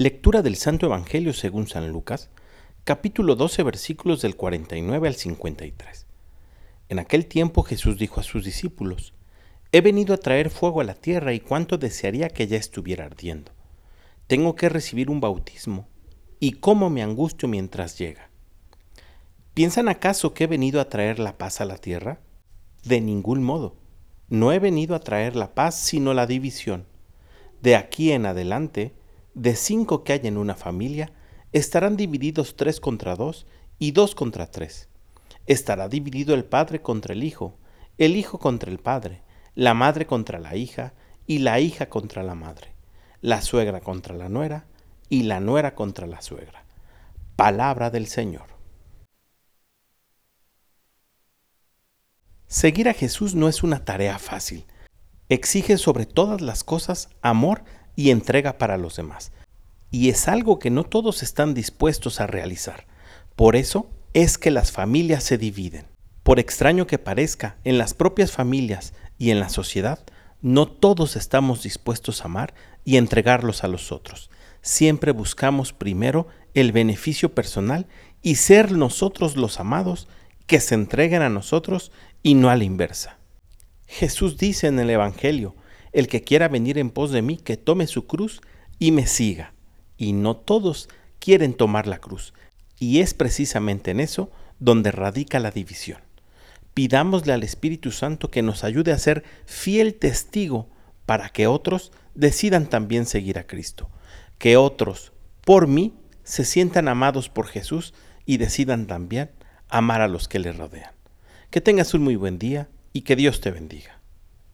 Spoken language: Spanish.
Lectura del Santo Evangelio según San Lucas, capítulo 12, versículos del 49 al 53. En aquel tiempo Jesús dijo a sus discípulos, He venido a traer fuego a la tierra y cuánto desearía que ya estuviera ardiendo. Tengo que recibir un bautismo, y cómo me angustio mientras llega. ¿Piensan acaso que he venido a traer la paz a la tierra? De ningún modo. No he venido a traer la paz, sino la división. De aquí en adelante, de cinco que hay en una familia, estarán divididos tres contra dos y dos contra tres. Estará dividido el padre contra el hijo, el hijo contra el padre, la madre contra la hija y la hija contra la madre, la suegra contra la nuera y la nuera contra la suegra. Palabra del Señor. Seguir a Jesús no es una tarea fácil. Exige sobre todas las cosas amor y entrega para los demás. Y es algo que no todos están dispuestos a realizar. Por eso es que las familias se dividen. Por extraño que parezca, en las propias familias y en la sociedad, no todos estamos dispuestos a amar y entregarlos a los otros. Siempre buscamos primero el beneficio personal y ser nosotros los amados que se entreguen a nosotros y no a la inversa. Jesús dice en el Evangelio, el que quiera venir en pos de mí, que tome su cruz y me siga. Y no todos quieren tomar la cruz. Y es precisamente en eso donde radica la división. Pidámosle al Espíritu Santo que nos ayude a ser fiel testigo para que otros decidan también seguir a Cristo. Que otros, por mí, se sientan amados por Jesús y decidan también amar a los que les rodean. Que tengas un muy buen día y que Dios te bendiga.